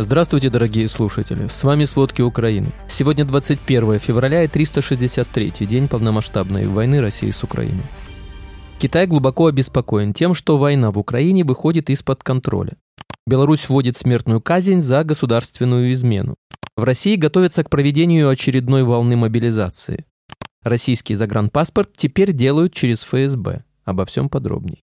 Здравствуйте, дорогие слушатели! С вами «Сводки Украины». Сегодня 21 февраля и 363-й день полномасштабной войны России с Украиной. Китай глубоко обеспокоен тем, что война в Украине выходит из-под контроля. Беларусь вводит смертную казнь за государственную измену. В России готовятся к проведению очередной волны мобилизации. Российский загранпаспорт теперь делают через ФСБ. Обо всем подробней.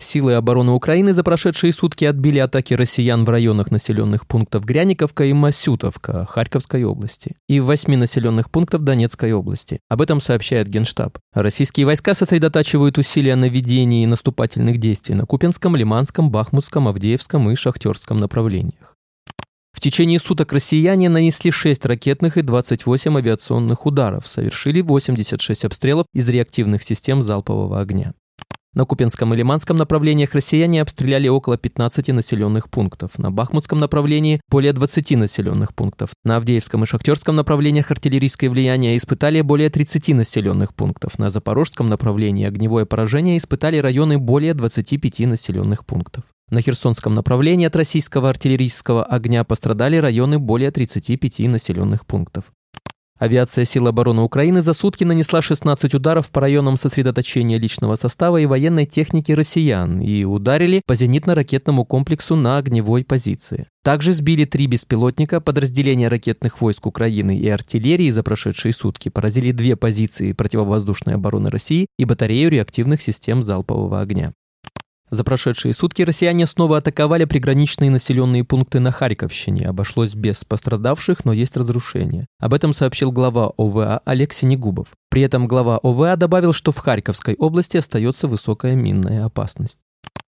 Силы обороны Украины за прошедшие сутки отбили атаки россиян в районах населенных пунктов Гряниковка и Масютовка Харьковской области и в восьми населенных пунктах Донецкой области. Об этом сообщает Генштаб. Российские войска сосредотачивают усилия на ведении наступательных действий на Купенском, Лиманском, Бахмутском, Авдеевском и Шахтерском направлениях. В течение суток россияне нанесли 6 ракетных и 28 авиационных ударов, совершили 86 обстрелов из реактивных систем залпового огня. На Купенском и Лиманском направлениях россияне обстреляли около 15 населенных пунктов. На Бахмутском направлении более 20 населенных пунктов. На Авдеевском и Шахтерском направлениях артиллерийское влияние испытали более 30 населенных пунктов. На Запорожском направлении огневое поражение испытали районы более 25 населенных пунктов. На Херсонском направлении от российского артиллерийского огня пострадали районы более 35 населенных пунктов. Авиация сил обороны Украины за сутки нанесла 16 ударов по районам сосредоточения личного состава и военной техники россиян и ударили по зенитно-ракетному комплексу на огневой позиции. Также сбили три беспилотника, подразделения ракетных войск Украины и артиллерии за прошедшие сутки поразили две позиции противовоздушной обороны России и батарею реактивных систем залпового огня. За прошедшие сутки россияне снова атаковали приграничные населенные пункты на Харьковщине. Обошлось без пострадавших, но есть разрушения. Об этом сообщил глава ОВА Олег Синегубов. При этом глава ОВА добавил, что в Харьковской области остается высокая минная опасность.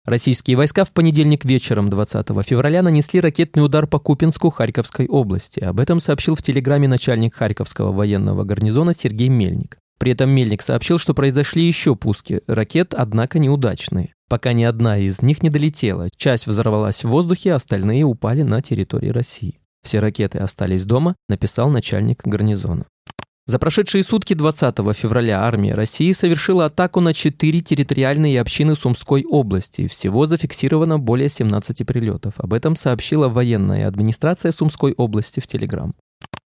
Российские войска в понедельник вечером 20 февраля нанесли ракетный удар по Купинску Харьковской области. Об этом сообщил в телеграме начальник Харьковского военного гарнизона Сергей Мельник. При этом Мельник сообщил, что произошли еще пуски ракет, однако неудачные пока ни одна из них не долетела. Часть взорвалась в воздухе, остальные упали на территории России. Все ракеты остались дома, написал начальник гарнизона. За прошедшие сутки 20 февраля армия России совершила атаку на четыре территориальные общины Сумской области. Всего зафиксировано более 17 прилетов. Об этом сообщила военная администрация Сумской области в Телеграм.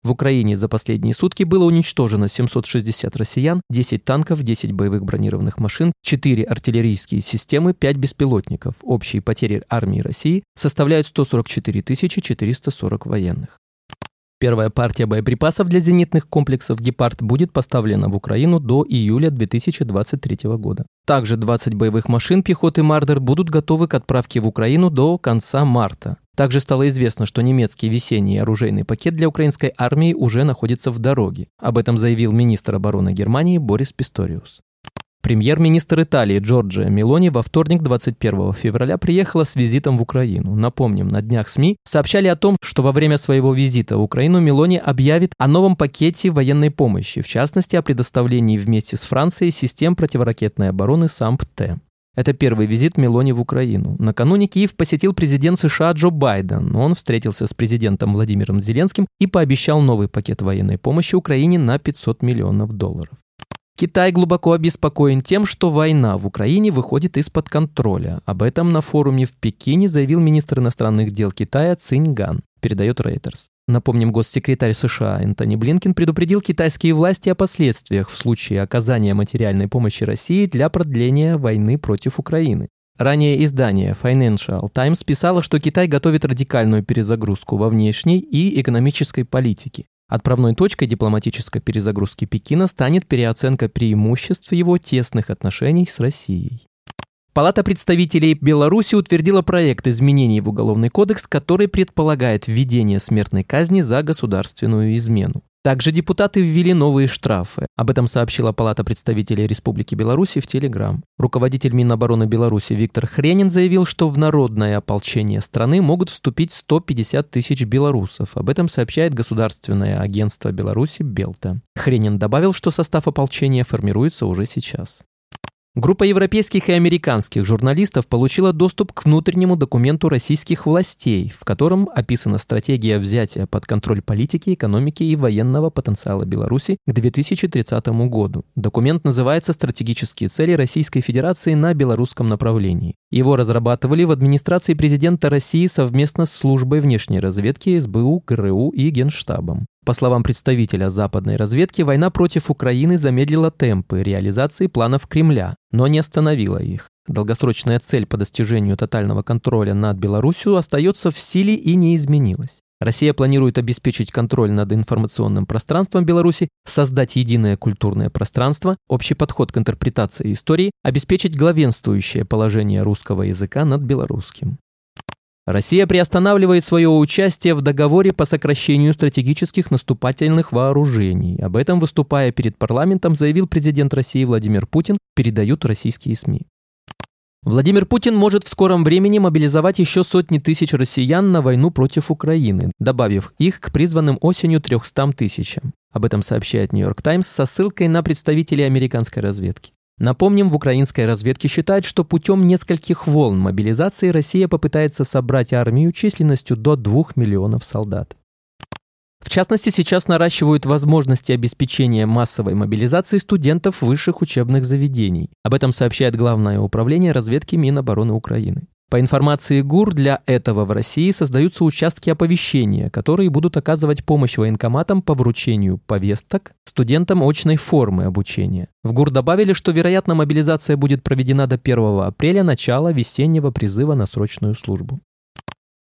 В Украине за последние сутки было уничтожено 760 россиян, 10 танков, 10 боевых бронированных машин, 4 артиллерийские системы, 5 беспилотников. Общие потери армии России составляют 144 440 военных. Первая партия боеприпасов для зенитных комплексов «Гепард» будет поставлена в Украину до июля 2023 года. Также 20 боевых машин пехоты «Мардер» будут готовы к отправке в Украину до конца марта. Также стало известно, что немецкий весенний оружейный пакет для украинской армии уже находится в дороге. Об этом заявил министр обороны Германии Борис Писториус. Премьер-министр Италии Джорджия Мелони во вторник 21 февраля приехала с визитом в Украину. Напомним, на днях СМИ сообщали о том, что во время своего визита в Украину Мелони объявит о новом пакете военной помощи, в частности о предоставлении вместе с Францией систем противоракетной обороны САМП-Т. Это первый визит Мелони в Украину. Накануне Киев посетил президент США Джо Байден. Он встретился с президентом Владимиром Зеленским и пообещал новый пакет военной помощи Украине на 500 миллионов долларов. Китай глубоко обеспокоен тем, что война в Украине выходит из-под контроля. Об этом на форуме в Пекине заявил министр иностранных дел Китая Цинь Ган, передает Reuters. Напомним, госсекретарь США Энтони Блинкен предупредил китайские власти о последствиях в случае оказания материальной помощи России для продления войны против Украины. Ранее издание Financial Times писало, что Китай готовит радикальную перезагрузку во внешней и экономической политике. Отправной точкой дипломатической перезагрузки Пекина станет переоценка преимуществ его тесных отношений с Россией. Палата представителей Беларуси утвердила проект изменений в Уголовный кодекс, который предполагает введение смертной казни за государственную измену. Также депутаты ввели новые штрафы. Об этом сообщила Палата представителей Республики Беларусь в Телеграм. Руководитель Минобороны Беларуси Виктор Хренин заявил, что в народное ополчение страны могут вступить 150 тысяч белорусов. Об этом сообщает Государственное агентство Беларуси Белта. Хренин добавил, что состав ополчения формируется уже сейчас. Группа европейских и американских журналистов получила доступ к внутреннему документу российских властей, в котором описана стратегия взятия под контроль политики, экономики и военного потенциала Беларуси к 2030 году. Документ называется «Стратегические цели Российской Федерации на белорусском направлении». Его разрабатывали в администрации президента России совместно с службой внешней разведки СБУ, ГРУ и Генштабом. По словам представителя западной разведки, война против Украины замедлила темпы реализации планов Кремля, но не остановила их. Долгосрочная цель по достижению тотального контроля над Беларусью остается в силе и не изменилась. Россия планирует обеспечить контроль над информационным пространством Беларуси, создать единое культурное пространство, общий подход к интерпретации истории, обеспечить главенствующее положение русского языка над белорусским. Россия приостанавливает свое участие в договоре по сокращению стратегических наступательных вооружений. Об этом, выступая перед парламентом, заявил президент России Владимир Путин, передают российские СМИ. Владимир Путин может в скором времени мобилизовать еще сотни тысяч россиян на войну против Украины, добавив их к призванным осенью 300 тысячам. Об этом сообщает Нью-Йорк Таймс со ссылкой на представителей американской разведки. Напомним, в украинской разведке считают, что путем нескольких волн мобилизации Россия попытается собрать армию численностью до 2 миллионов солдат. В частности, сейчас наращивают возможности обеспечения массовой мобилизации студентов высших учебных заведений. Об этом сообщает Главное управление разведки Минобороны Украины. По информации ГУР, для этого в России создаются участки оповещения, которые будут оказывать помощь военкоматам по вручению повесток студентам очной формы обучения. В ГУР добавили, что, вероятно, мобилизация будет проведена до 1 апреля, начала весеннего призыва на срочную службу.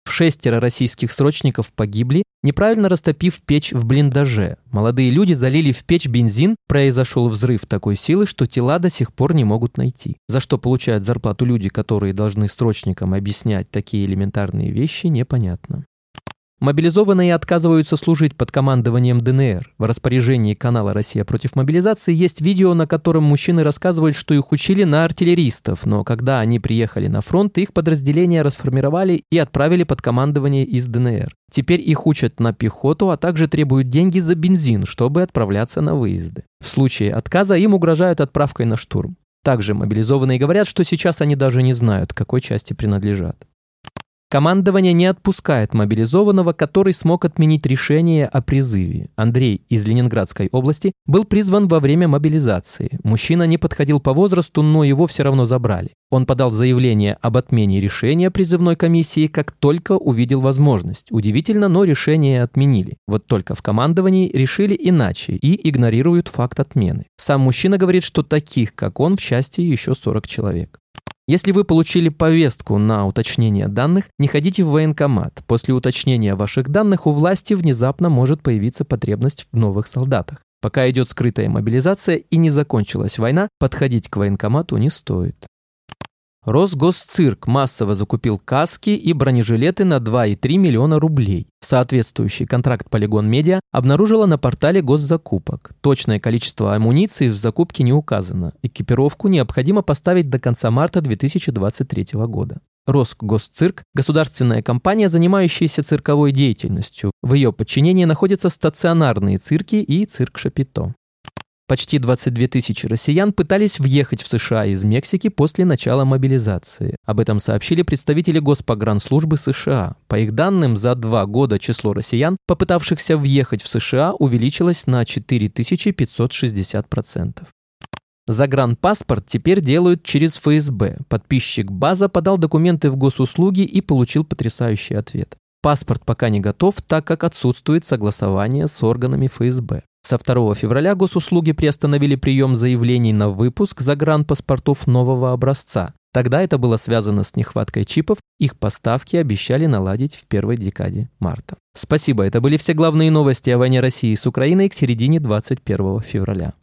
Шестеро российских срочников погибли, неправильно растопив печь в блиндаже. Молодые люди залили в печь бензин, произошел взрыв такой силы, что тела до сих пор не могут найти. За что получают зарплату люди, которые должны срочникам объяснять такие элементарные вещи, непонятно. Мобилизованные отказываются служить под командованием ДНР. В распоряжении канала «Россия против мобилизации» есть видео, на котором мужчины рассказывают, что их учили на артиллеристов, но когда они приехали на фронт, их подразделения расформировали и отправили под командование из ДНР. Теперь их учат на пехоту, а также требуют деньги за бензин, чтобы отправляться на выезды. В случае отказа им угрожают отправкой на штурм. Также мобилизованные говорят, что сейчас они даже не знают, к какой части принадлежат. Командование не отпускает мобилизованного, который смог отменить решение о призыве. Андрей из Ленинградской области был призван во время мобилизации. Мужчина не подходил по возрасту, но его все равно забрали. Он подал заявление об отмене решения призывной комиссии, как только увидел возможность. Удивительно, но решение отменили. Вот только в командовании решили иначе и игнорируют факт отмены. Сам мужчина говорит, что таких, как он, в счастье еще 40 человек. Если вы получили повестку на уточнение данных, не ходите в военкомат. После уточнения ваших данных у власти внезапно может появиться потребность в новых солдатах. Пока идет скрытая мобилизация и не закончилась война, подходить к военкомату не стоит. Росгосцирк массово закупил каски и бронежилеты на 2,3 миллиона рублей. Соответствующий контракт Полигон Медиа обнаружила на портале госзакупок. Точное количество амуниции в закупке не указано. Экипировку необходимо поставить до конца марта 2023 года. Росгосцирк – государственная компания, занимающаяся цирковой деятельностью. В ее подчинении находятся стационарные цирки и цирк Шапито. Почти 22 тысячи россиян пытались въехать в США из Мексики после начала мобилизации. Об этом сообщили представители Госпогранслужбы США. По их данным, за два года число россиян, попытавшихся въехать в США, увеличилось на 4560%. Загранпаспорт теперь делают через ФСБ. Подписчик База подал документы в госуслуги и получил потрясающий ответ. Паспорт пока не готов, так как отсутствует согласование с органами ФСБ. Со 2 февраля госуслуги приостановили прием заявлений на выпуск загранпаспортов нового образца. Тогда это было связано с нехваткой чипов, их поставки обещали наладить в первой декаде марта. Спасибо, это были все главные новости о войне России с Украиной к середине 21 февраля.